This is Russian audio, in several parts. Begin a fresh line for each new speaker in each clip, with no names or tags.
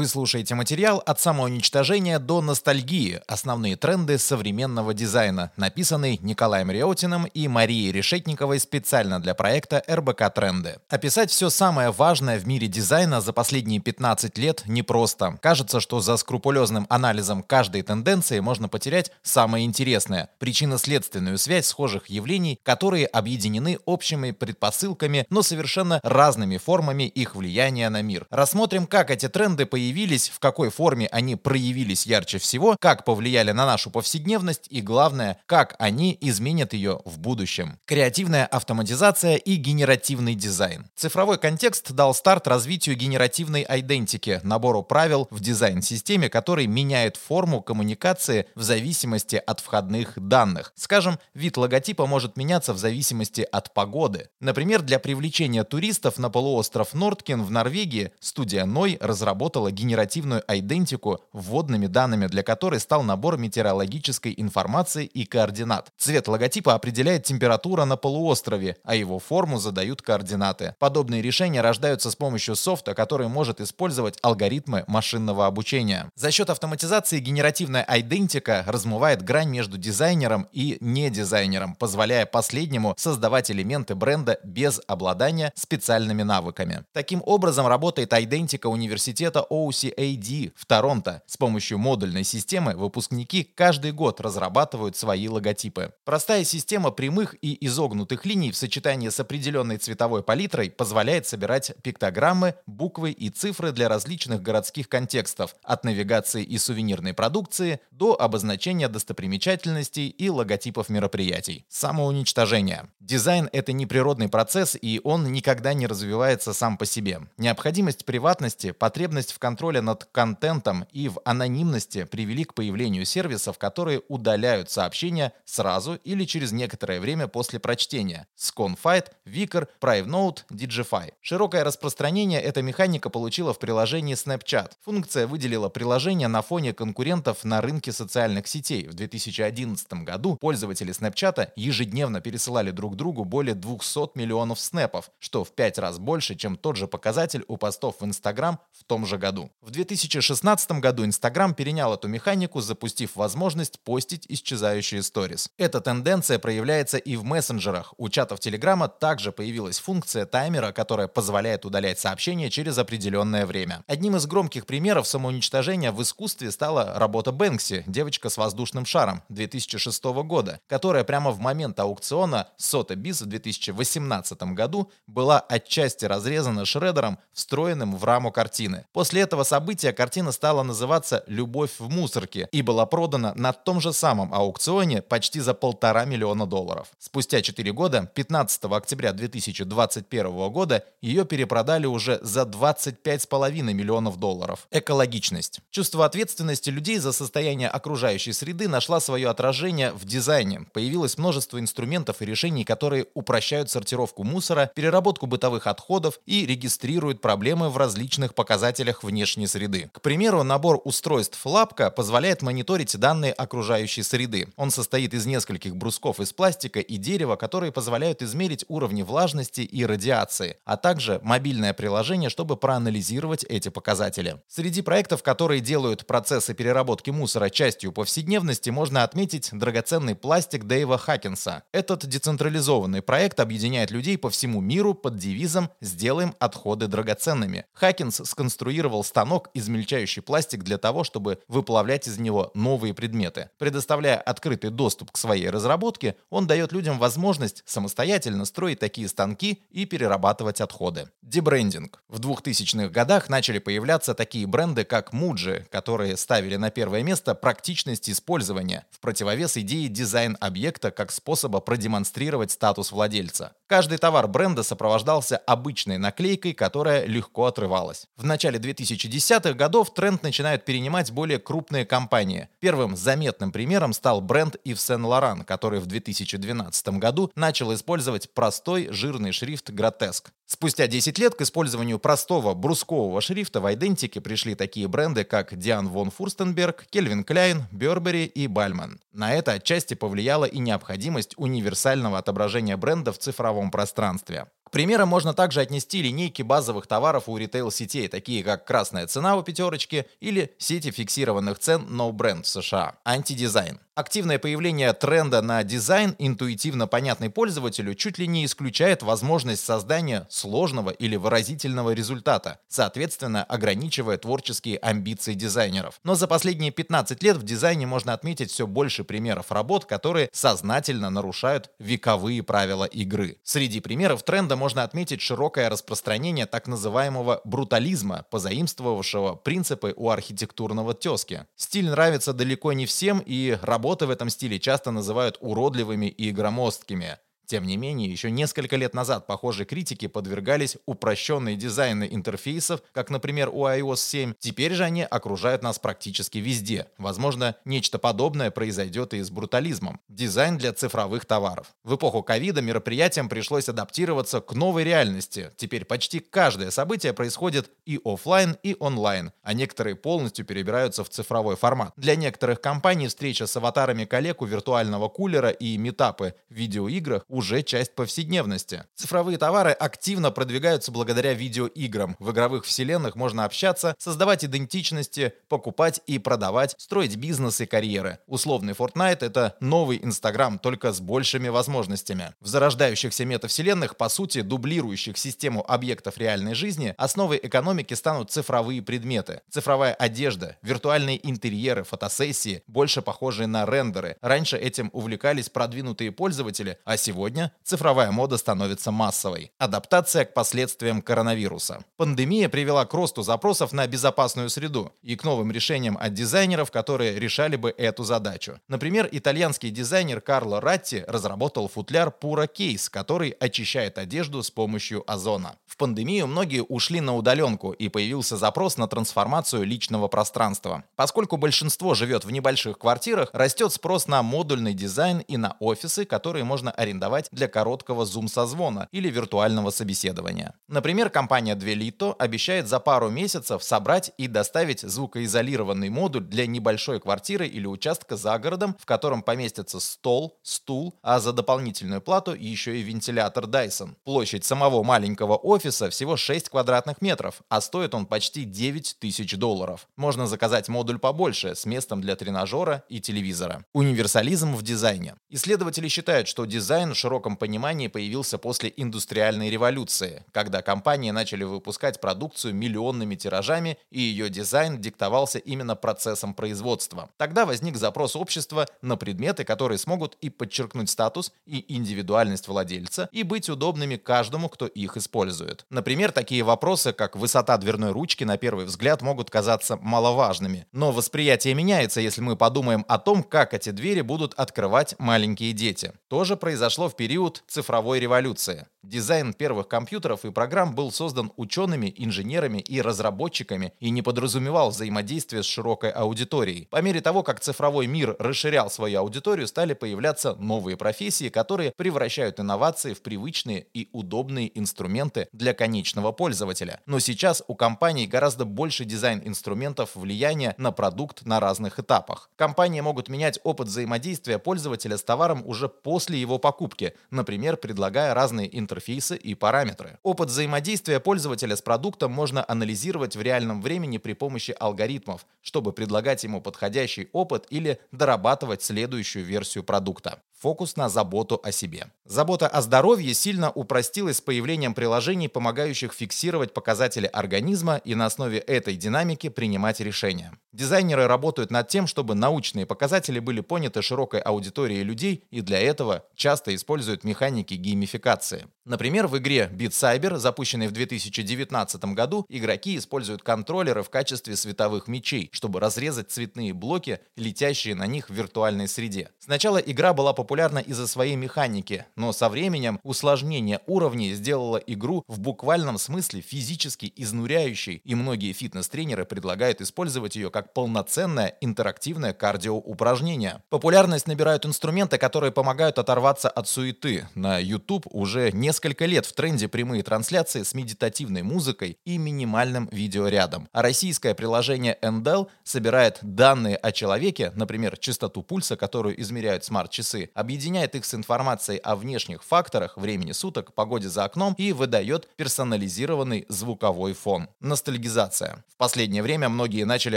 Вы слушаете материал «От самоуничтожения до ностальгии. Основные тренды современного дизайна», написанный Николаем Реотиным и Марией Решетниковой специально для проекта РБК Тренды. Описать все самое важное в мире дизайна за последние 15 лет непросто. Кажется, что за скрупулезным анализом каждой тенденции можно потерять самое интересное – причинно-следственную связь схожих явлений, которые объединены общими предпосылками, но совершенно разными формами их влияния на мир. Рассмотрим, как эти тренды появились, в какой форме они проявились ярче всего, как повлияли на нашу повседневность и, главное, как они изменят ее в будущем. Креативная автоматизация и генеративный дизайн. Цифровой контекст дал старт развитию генеративной идентики, набору правил в дизайн-системе, который меняет форму коммуникации в зависимости от входных данных. Скажем, вид логотипа может меняться в зависимости от погоды. Например, для привлечения туристов на полуостров Нордкин в Норвегии студия Ной разработала генеративную идентику, вводными данными для которой стал набор метеорологической информации и координат. Цвет логотипа определяет температура на полуострове, а его форму задают координаты. Подобные решения рождаются с помощью софта, который может использовать алгоритмы машинного обучения. За счет автоматизации генеративная идентика размывает грань между дизайнером и недизайнером, позволяя последнему создавать элементы бренда без обладания специальными навыками. Таким образом работает идентика университета OCAD в Торонто. С помощью модульной системы выпускники каждый год разрабатывают свои логотипы. Простая система прямых и изогнутых линий в сочетании с определенной цветовой палитрой позволяет собирать пиктограммы, буквы и цифры для различных городских контекстов, от навигации и сувенирной продукции до обозначения достопримечательностей и логотипов мероприятий. Самоуничтожение. Дизайн — это неприродный процесс, и он никогда не развивается сам по себе. Необходимость приватности, потребность в контроле над контентом и в анонимности привели к появлению сервисов, которые удаляют сообщения сразу или через некоторое время после прочтения. Sconfite, Vicar, PriveNote, Digify. Широкое распространение эта механика получила в приложении Snapchat. Функция выделила приложение на фоне конкурентов на рынке социальных сетей. В 2011 году пользователи Snapchat ежедневно пересылали друг другу более 200 миллионов снэпов, что в 5 раз больше, чем тот же показатель у постов в Instagram в том же году. В 2016 году Instagram перенял эту механику, запустив возможность постить исчезающие сторис. Эта тенденция проявляется и в мессенджерах. У чатов Телеграма также появилась функция таймера, которая позволяет удалять сообщения через определенное время. Одним из громких примеров самоуничтожения в искусстве стала работа Бэнкси «Девочка с воздушным шаром» 2006 года, которая прямо в момент аукциона Sotheby's в 2018 году была отчасти разрезана шредером, встроенным в раму картины. После этого события картина стала называться «Любовь в мусорке» и была продана на том же самом аукционе почти за полтора миллиона долларов. Спустя 4 года, 15 октября 2021 года, ее перепродали уже за 25,5 миллионов долларов. Экологичность. Чувство ответственности людей за состояние окружающей среды нашла свое отражение в дизайне. Появилось множество инструментов и решений, которые упрощают сортировку мусора, переработку бытовых отходов и регистрируют проблемы в различных показателях внешней среды. К примеру, набор устройств Лапка позволяет мониторить данные окружающей среды. Он состоит из нескольких брусков из пластика и дерева, которые позволяют измерить уровни влажности и радиации, а также мобильное приложение, чтобы проанализировать эти показатели. Среди проектов, которые делают процессы переработки мусора частью повседневности, можно отметить драгоценный пластик Дэйва Хакинса. Этот децентрализованный проект объединяет людей по всему миру под девизом «Сделаем отходы драгоценными». Хакинс сконструировал станок, измельчающий пластик для того, чтобы выплавлять из него новые предметы. Предоставляя открытый доступ к своей разработке, он дает людям возможность самостоятельно строить такие станки и перерабатывать отходы. Дебрендинг. В 2000-х годах начали появляться такие бренды, как Muji, которые ставили на первое место практичность использования, в противовес идее дизайн-объекта как способа продемонстрировать статус владельца. Каждый товар бренда сопровождался обычной наклейкой, которая легко отрывалась. В начале 2010-х годов тренд начинают перенимать более крупные компании. Первым заметным примером стал бренд Yves Saint Laurent, который в 2012 году начал использовать простой жирный шрифт Grotesque. Спустя 10 лет к использованию простого брускового шрифта в идентике пришли такие бренды, как Диан Вон Фурстенберг, Кельвин Кляйн, Бербери и Бальман. На это отчасти повлияла и необходимость универсального отображения бренда в цифровом пространстве. К примеру, можно также отнести линейки базовых товаров у ритейл-сетей, такие как «Красная цена» у пятерочки или сети фиксированных цен No Brand в США. Антидизайн. Активное появление тренда на дизайн, интуитивно понятный пользователю, чуть ли не исключает возможность создания сложного или выразительного результата, соответственно, ограничивая творческие амбиции дизайнеров. Но за последние 15 лет в дизайне можно отметить все больше примеров работ, которые сознательно нарушают вековые правила игры. Среди примеров тренда можно отметить широкое распространение так называемого брутализма, позаимствовавшего принципы у архитектурного тески. Стиль нравится далеко не всем, и работа Работы в этом стиле часто называют уродливыми и громоздкими. Тем не менее, еще несколько лет назад похожие критики подвергались упрощенной дизайну интерфейсов, как, например, у iOS 7. Теперь же они окружают нас практически везде. Возможно, нечто подобное произойдет и с брутализмом. Дизайн для цифровых товаров. В эпоху ковида мероприятиям пришлось адаптироваться к новой реальности. Теперь почти каждое событие происходит и офлайн, и онлайн, а некоторые полностью перебираются в цифровой формат. Для некоторых компаний встреча с аватарами коллег у виртуального кулера и метапы в видеоиграх уже часть повседневности. Цифровые товары активно продвигаются благодаря видеоиграм. В игровых вселенных можно общаться, создавать идентичности, покупать и продавать, строить бизнес и карьеры. Условный Fortnite — это новый Инстаграм, только с большими возможностями. В зарождающихся метавселенных, по сути, дублирующих систему объектов реальной жизни, основой экономики станут цифровые предметы. Цифровая одежда, виртуальные интерьеры, фотосессии, больше похожие на рендеры. Раньше этим увлекались продвинутые пользователи, а сегодня Сегодня цифровая мода становится массовой. Адаптация к последствиям коронавируса. Пандемия привела к росту запросов на безопасную среду и к новым решениям от дизайнеров, которые решали бы эту задачу. Например, итальянский дизайнер Карло Ратти разработал футляр Pura Case, который очищает одежду с помощью озона. В пандемию многие ушли на удаленку и появился запрос на трансформацию личного пространства. Поскольку большинство живет в небольших квартирах, растет спрос на модульный дизайн и на офисы, которые можно арендовать организовать для короткого зум-созвона или виртуального собеседования. Например, компания Duelito обещает за пару месяцев собрать и доставить звукоизолированный модуль для небольшой квартиры или участка за городом, в котором поместится стол, стул, а за дополнительную плату еще и вентилятор Dyson. Площадь самого маленького офиса всего 6 квадратных метров, а стоит он почти 9 тысяч долларов. Можно заказать модуль побольше, с местом для тренажера и телевизора. Универсализм в дизайне. Исследователи считают, что дизайн широком понимании появился после индустриальной революции, когда компании начали выпускать продукцию миллионными тиражами, и ее дизайн диктовался именно процессом производства. Тогда возник запрос общества на предметы, которые смогут и подчеркнуть статус и индивидуальность владельца, и быть удобными каждому, кто их использует. Например, такие вопросы, как высота дверной ручки, на первый взгляд могут казаться маловажными. Но восприятие меняется, если мы подумаем о том, как эти двери будут открывать маленькие дети. То же произошло в период цифровой революции. Дизайн первых компьютеров и программ был создан учеными, инженерами и разработчиками и не подразумевал взаимодействия с широкой аудиторией. По мере того, как цифровой мир расширял свою аудиторию, стали появляться новые профессии, которые превращают инновации в привычные и удобные инструменты для конечного пользователя. Но сейчас у компаний гораздо больше дизайн-инструментов влияния на продукт на разных этапах. Компании могут менять опыт взаимодействия пользователя с товаром уже после его покупки, например, предлагая разные интерфейсы и параметры. Опыт взаимодействия пользователя с продуктом можно анализировать в реальном времени при помощи алгоритмов, чтобы предлагать ему подходящий опыт или дорабатывать следующую версию продукта. Фокус на заботу о себе. Забота о здоровье сильно упростилась с появлением приложений, помогающих фиксировать показатели организма и на основе этой динамики принимать решения. Дизайнеры работают над тем, чтобы научные показатели были поняты широкой аудиторией людей и для этого часто используют механики геймификации. Например, в игре Beat Saber, запущенной в 2019 году, игроки используют контроллеры в качестве световых мечей, чтобы разрезать цветные блоки, летящие на них в виртуальной среде. Сначала игра была популярна популярна из-за своей механики, но со временем усложнение уровней сделало игру в буквальном смысле физически изнуряющей, и многие фитнес-тренеры предлагают использовать ее как полноценное интерактивное кардиоупражнение. Популярность набирают инструменты, которые помогают оторваться от суеты. На YouTube уже несколько лет в тренде прямые трансляции с медитативной музыкой и минимальным видеорядом. А российское приложение Endel собирает данные о человеке, например, частоту пульса, которую измеряют смарт-часы, объединяет их с информацией о внешних факторах, времени суток, погоде за окном и выдает персонализированный звуковой фон. Ностальгизация. В последнее время многие начали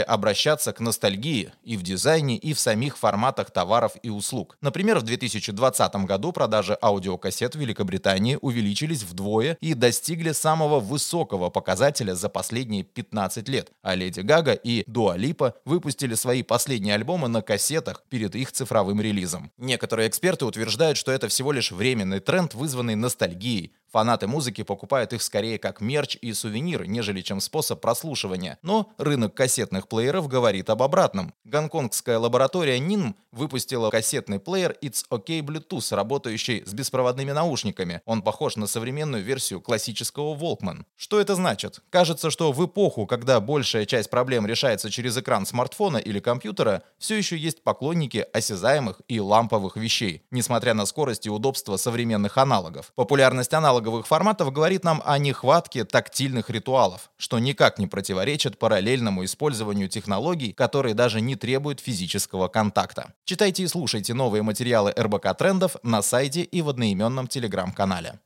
обращаться к ностальгии и в дизайне, и в самих форматах товаров и услуг. Например, в 2020 году продажи аудиокассет в Великобритании увеличились вдвое и достигли самого высокого показателя за последние 15 лет, а Леди Гага и Дуа Липа выпустили свои последние альбомы на кассетах перед их цифровым релизом. Некоторые эксперты утверждают, что это всего лишь временный тренд, вызванный ностальгией, Фанаты музыки покупают их скорее как мерч и сувенир, нежели чем способ прослушивания. Но рынок кассетных плееров говорит об обратном. Гонконгская лаборатория NINM выпустила кассетный плеер It's OK Bluetooth, работающий с беспроводными наушниками. Он похож на современную версию классического Walkman. Что это значит? Кажется, что в эпоху, когда большая часть проблем решается через экран смартфона или компьютера, все еще есть поклонники осязаемых и ламповых вещей, несмотря на скорость и удобство современных аналогов. Популярность аналогов аналоговых форматов говорит нам о нехватке тактильных ритуалов, что никак не противоречит параллельному использованию технологий, которые даже не требуют физического контакта. Читайте и слушайте новые материалы РБК Трендов на сайте и в одноименном телеграм-канале.